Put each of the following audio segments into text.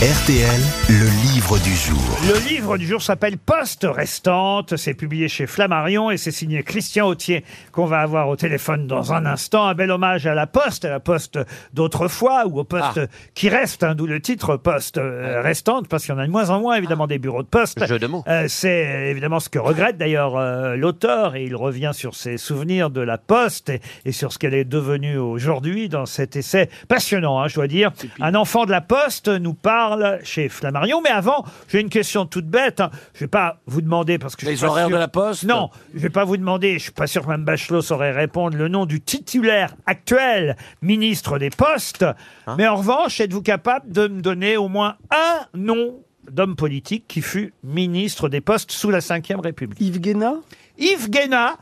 RTL, le livre du jour. Le livre du jour s'appelle Poste restante. C'est publié chez Flammarion et c'est signé Christian Autier qu'on va avoir au téléphone dans un instant. Un bel hommage à la Poste, à la Poste d'autrefois ou au poste qui reste, hein, d'où le titre Poste euh, restante, parce qu'il y en a de moins en moins évidemment des bureaux de poste. Jeu de mots. Euh, c'est euh, évidemment ce que regrette d'ailleurs euh, l'auteur et il revient sur ses souvenirs de la Poste et, et sur ce qu'elle est devenue aujourd'hui dans cet essai passionnant, hein, je dois dire. Un enfant de la Poste nous parle chez Flammarion, mais avant, j'ai une question toute bête. hein. Je vais pas vous demander parce que je Les suis pas horaires sûr- de la Poste Non, je vais pas vous demander. Je suis pas sûr que Mme Bachelot saurait répondre le nom du titulaire actuel ministre des Postes. Hein mais en revanche, êtes-vous capable de me donner au moins un nom d'homme politique qui fut ministre des Postes sous la Ve République? Yves Guéna Yves Guéna,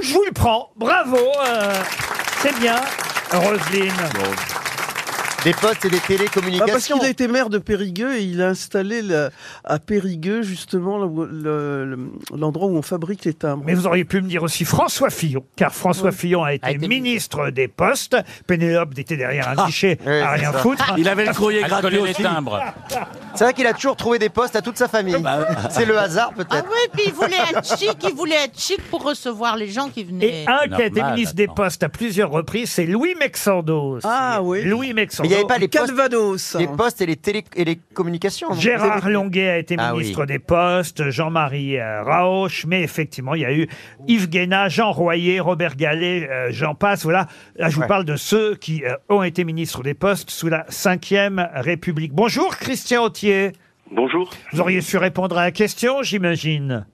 je vous le prends. Bravo, euh, c'est bien. Roselyne. Des postes et des Ah, Parce télécommunications. qu'il a été maire de Périgueux et il a installé le- à Périgueux justement le- le- le- l'endroit où on fabrique les timbres. Mais vous auriez pu me dire aussi François Fillon, car François Fillon a été, été ministre des Postes. Pénélope était derrière un guichet ouais, à rien ça. foutre. Il avait le courrier gratuit les aussi. timbres. C'est vrai qu'il a toujours trouvé des postes à toute sa famille. C'est le hasard Ah peut-être. oui, puis il voulait être chic, il voulait être chic pour recevoir les gens qui venaient. Et un qui a été ministre des. Postes à plusieurs reprises, c'est Louis Mexandos. Ah oui. Louis Mais Mexandos. Il n'y avait pas les postes, Calvados. les postes et les télé et les communications. non Gérard avez- Longuet a été Ah ministre oui. des Postes, Jean-Marie euh, Rauch, mais effectivement, il y a eu Yves Guéna, Jean Royer, Robert Gallet, euh, j'en passe. Voilà, là, je vous Ouais. parle de ceux qui euh, ont été ministres des Postes sous la Ve République. Bonjour, Christian Autier. Bonjour. Vous auriez su répondre à la question, j'imagine.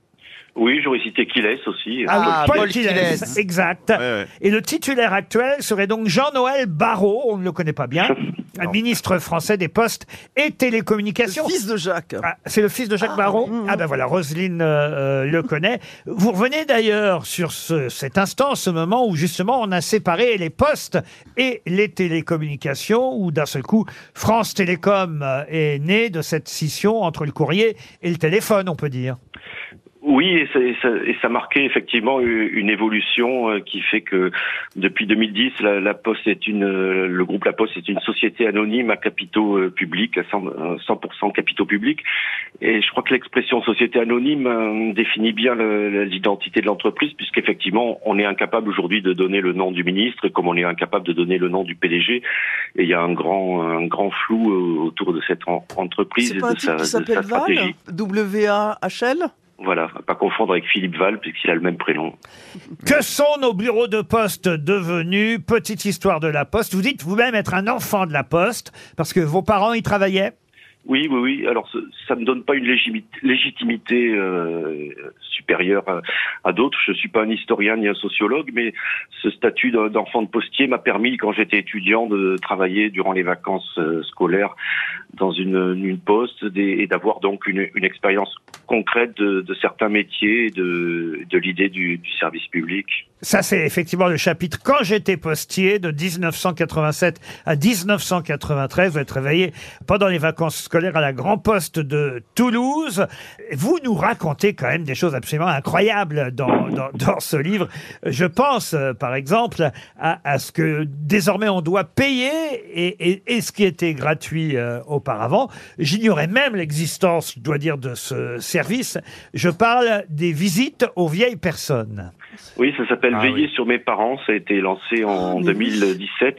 Oui, j'aurais cité Kiles aussi. Ah, Paul Paul Quilès, Quilès. exact. ouais. Et le titulaire actuel serait donc Jean-Noël Barrot, on ne le connaît pas bien, un ministre français des Postes et Télécommunications. Fils de Jacques. Ah, c'est le fils de Jacques Barrot Ah ben voilà, Roselyne euh, euh, le connaît. Vous revenez d'ailleurs sur ce, cet instant, ce moment où justement on a séparé les postes et les télécommunications, où d'un seul coup France Télécom euh, est né de cette scission entre le courrier et le téléphone, on peut dire. Oui, et ça, et ça, et ça marquait effectivement une évolution euh, qui fait que depuis 2010, la, la Poste est une, euh, le groupe La Poste est une société anonyme à capitaux euh, publics, à 100%, euh, 100% capitaux publics. Et je crois que l'expression société anonyme définit bien le- l'identité de l'entreprise, puisqu'effectivement, on est incapable aujourd'hui de donner le nom du ministre, comme on est incapable de donner le nom du PDG. Et il y a un grand, un grand flou autour de cette en- entreprise et de sa, de s'appelle sa stratégie. W-A-H-L Voilà, à pas confondre avec Philippe Val, puisqu'il a le même prénom. Que sont nos bureaux de poste devenus Petite histoire de la Poste. Vous dites vous-même être un enfant de la Poste parce que vos parents y travaillaient? Oui, oui, oui. Alors, ça ne donne pas une légitimité euh, supérieure à, à d'autres. Je suis pas un historien ni un sociologue, mais ce statut d'en- d'enfant de postier m'a permis, quand j'étais étudiant, de travailler durant les vacances euh, scolaires dans une, une poste et d'avoir donc une, une expérience concrète de, certains métiers de, de l'idée du, service public. Ça, c'est effectivement le chapitre quand j'étais postier de 1987 à 1993. Vous êtes réveillé pendant les vacances scolaires à la Grand Poste de Toulouse. Vous nous racontez quand même des choses absolument incroyables dans, dans, ce livre. Je pense, euh, par exemple, à, ce que désormais on doit payer et, et, et ce qui était gratuit euh, auparavant. J'ignorais même l'existence, je dois dire, de ce service. Je parle des visites aux vieilles personnes. Oui, ça s'appelle Ah Veiller oui. sur mes parents. Ça a été lancé en Ah, mais oui. 2017.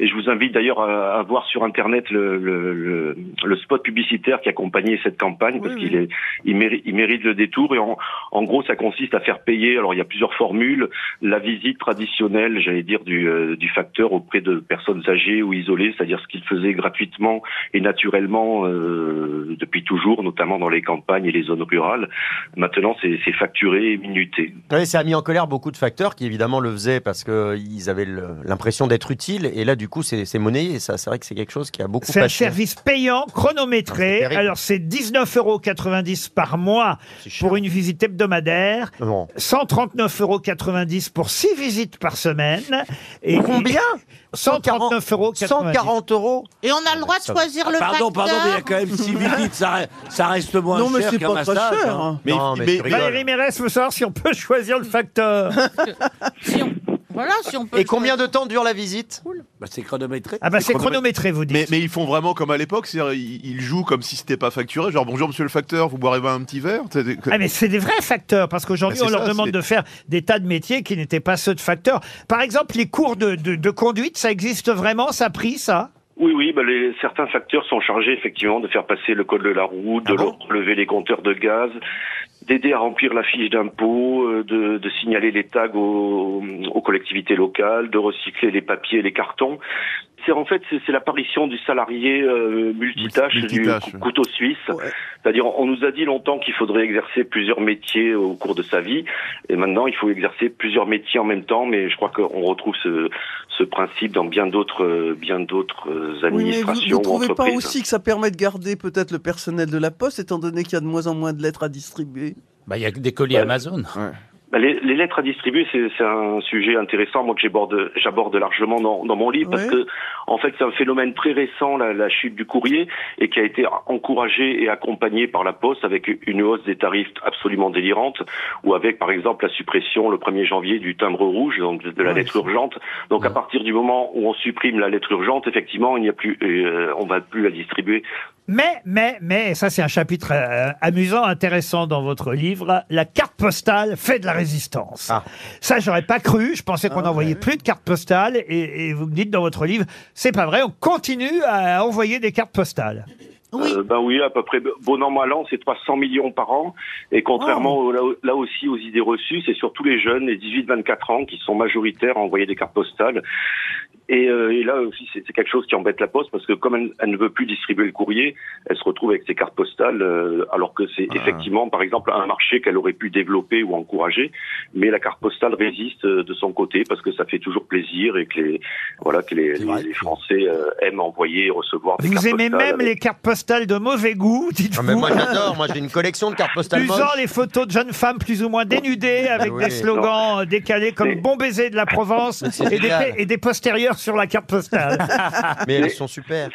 Et je vous invite d'ailleurs à, à voir sur Internet le, le, le, le spot publicitaire qui accompagnait cette campagne parce Oui, qu'il est, il mérite, il mérite le détour. Et en, en gros, ça consiste à faire payer. Alors, il y a plusieurs formules. La visite traditionnelle, j'allais dire, du, euh, du facteur auprès de personnes âgées ou isolées, c'est-à-dire ce qu'il faisait gratuitement et naturellement euh, depuis toujours, notamment dans les campagnes et les zones rurales. Maintenant, c'est c'est facturé et minuté. Ouais, ça a mis en colère beaucoup de facteurs qui évidemment le faisaient parce qu'ils avaient le- l'impression d'être utiles et là du coup c'est c'est monnayé. Ça, c'est vrai que c'est quelque chose qui a beaucoup C'est un service payant, Ah, c'est chronométré. terrible. Alors, c'est 19,90 euros par mois pour une visite hebdomadaire. Non. 139,90 euros pour 6 visites par semaine. Et Combien 139,90 euros. 140 euros Et on a le droit de choisir le Pardon, facteur. pardon, mais il y a quand même 6 visites, ça, re- ça reste moins Non, mais cher c'est qu'un pas hein. Mais, non, mais tu rigoles. Valérie Mérès veut savoir si on peut choisir le facteur. Si on- Voilà, si on peut. Et combien de temps dure la visite Bah, c'est chronométré. Ah bah c'est chronométré. vous dites. Mais, mais ils font vraiment comme à l'époque, c'est-à-dire ils, ils jouent comme si c'était pas facturé. Genre bonjour monsieur le facteur, vous boirez un petit verre C'est- c'est- Ah mais c'est des vrais facteurs parce qu'aujourd'hui Ah, on c'est leur ça, demande c'est- de faire des tas de métiers qui n'étaient pas ceux de facteurs. Par exemple, les cours de, de, de conduite, ça existe vraiment, ça a pris ça? Oui, oui, bah, les, certains facteurs sont chargés effectivement de faire passer le code de la route, de Ah bon relever les compteurs de gaz, d'aider à remplir la fiche d'impôt, euh, de, de signaler les tags aux, aux collectivités locales, de recycler les papiers et les cartons. C'est en fait c'est l'apparition du salarié euh, multitâche, Multitâche, du couteau suisse. Ouais. C'est-à-dire on nous a dit longtemps qu'il faudrait exercer plusieurs métiers au cours de sa vie, et maintenant il faut exercer plusieurs métiers en même temps. Mais je crois qu'on retrouve ce, ce principe dans bien d'autres bien d'autres euh, Oui, mais vous administrations ne ou trouvez pas entreprises. aussi que ça permet de garder peut-être le personnel de la poste, étant donné qu'il y a de moins en moins de lettres à distribuer? Bah, il y a des colis Ouais. Amazon. Les, les lettres à distribuer, c'est un sujet intéressant, moi que j'aborde, j'aborde largement dans, dans mon livre, parce que en fait c'est un phénomène très récent, la, la chute du courrier, et qui a été encouragé et accompagné par la Poste avec une hausse des tarifs absolument délirante, ou avec par exemple la suppression le 1er janvier du timbre rouge, donc de, de la lettre urgente. Donc à partir du moment où on supprime la lettre urgente, effectivement, il n'y a plus, euh, on va plus la distribuer. Mais, mais, mais, et ça c'est un chapitre euh, amusant, intéressant dans votre livre, la carte postale fait de la résistance. Ah. Ça j'aurais pas cru, je pensais qu'on Ah, envoyait ouais. plus de cartes postales, et, et vous me dites dans votre livre, c'est pas vrai, on continue à envoyer des cartes postales. Oui. Euh, ben oui, à peu près. Bon an, mal an, c'est 300 millions par an. Et contrairement au- là, là aussi aux idées reçues, c'est surtout les jeunes, les 18-24 ans, qui sont majoritaires à envoyer des cartes postales. Et, euh, et là aussi, c'est quelque chose qui embête la Poste, parce que comme elle, elle ne veut plus distribuer le courrier, elle se retrouve avec ses cartes postales, euh, alors que c'est Ah. effectivement, par exemple, un marché qu'elle aurait pu développer ou encourager. Mais la carte postale résiste euh, de son côté, parce que ça fait toujours plaisir et que les, voilà, que les, les- les Français euh, aiment envoyer et recevoir des Vous cartes aimez postales même avec- les cartes postales de mauvais goût, Non, dites-vous mais moi j'adore, moi j'ai une collection de cartes postales Usant les photos de jeunes femmes plus ou moins dénudées avec oui, des slogans euh, décalés comme Mais- bon baiser de la Provence des, et des postérieurs sur la carte postale. Mais elles sont super.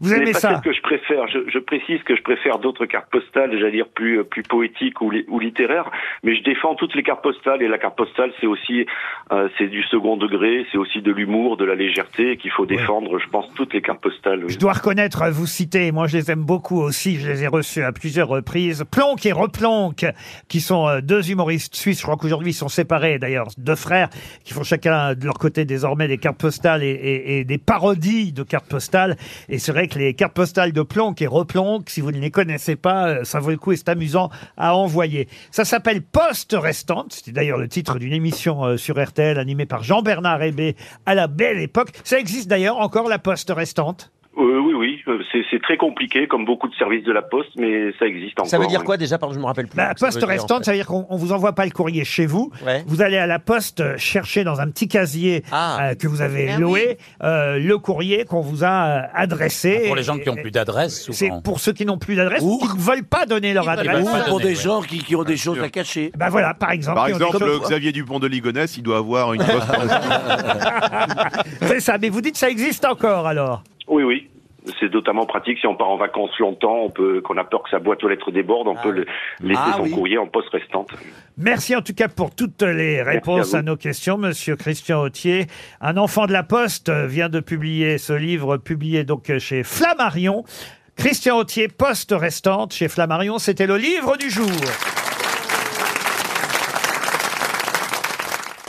Vous aimez pas ça celle que je préfère. Je, je précise que je préfère d'autres cartes postales, j'allais dire plus euh, plus poétiques ou, li- ou littéraires, mais je défends toutes les cartes postales et la carte postale c'est aussi euh, c'est du second degré, c'est aussi de l'humour, de la légèreté qu'il faut défendre. Je pense toutes les cartes postales. oui. Je dois reconnaître, vous citez, moi je les aime beaucoup aussi, je les ai reçus à plusieurs reprises, Plonk et Replonk, qui sont euh, deux humoristes suisses, je crois qu'aujourd'hui ils sont séparés d'ailleurs, deux frères, qui font chacun de leur côté désormais des cartes postales et, des parodies de cartes postales. Et c'est vrai que les cartes postales de Plonk et Replonk, si vous ne les connaissez pas, euh, ça vaut le coup et c'est amusant à envoyer. Ça s'appelle Poste Restante, c'était d'ailleurs le titre d'une émission euh, sur RTL animée par Jean-Bernard Hébé à la belle époque. Ça existe d'ailleurs encore la Poste Restante? Euh, oui, oui, c'est c'est très compliqué comme beaucoup de services de la Poste, mais ça existe encore. Ça veut dire quoi déjà Pardon, je me rappelle plus. Bah, Ça poste veut dire, en restante, fait. ça veut dire qu'on on vous envoie pas le courrier chez vous. Ouais. Vous allez à la poste euh, chercher dans un petit casier Ah. euh, que vous avez Ah loué euh, le courrier qu'on vous a euh, adressé. Pour les gens qui ont plus d'adresse, C'est souvent. pour ceux qui n'ont plus d'adresse ou Ou- qui ne veulent pas donner leur veulent adresse. pas Ou donner, pour des ouais. gens qui, qui ont des choses à cacher. Bah voilà, par exemple. Par qui ont des exemple, choses- Xavier Dupont de Ligonnès, il doit avoir une poste. C'est ça, mais vous dites ça existe encore alors Oui, oui. C'est notamment pratique si on part en vacances longtemps, on peut, qu'on a peur que sa boîte aux lettres déborde, on peut le- laisser Ah son oui. courrier en poste restante. Merci en tout cas pour toutes les réponses à nos questions, Monsieur Christian Autier. Un enfant de la Poste vient de publier ce livre, publié donc chez Flammarion. Christian Autier, Poste restante chez Flammarion, c'était le livre du jour.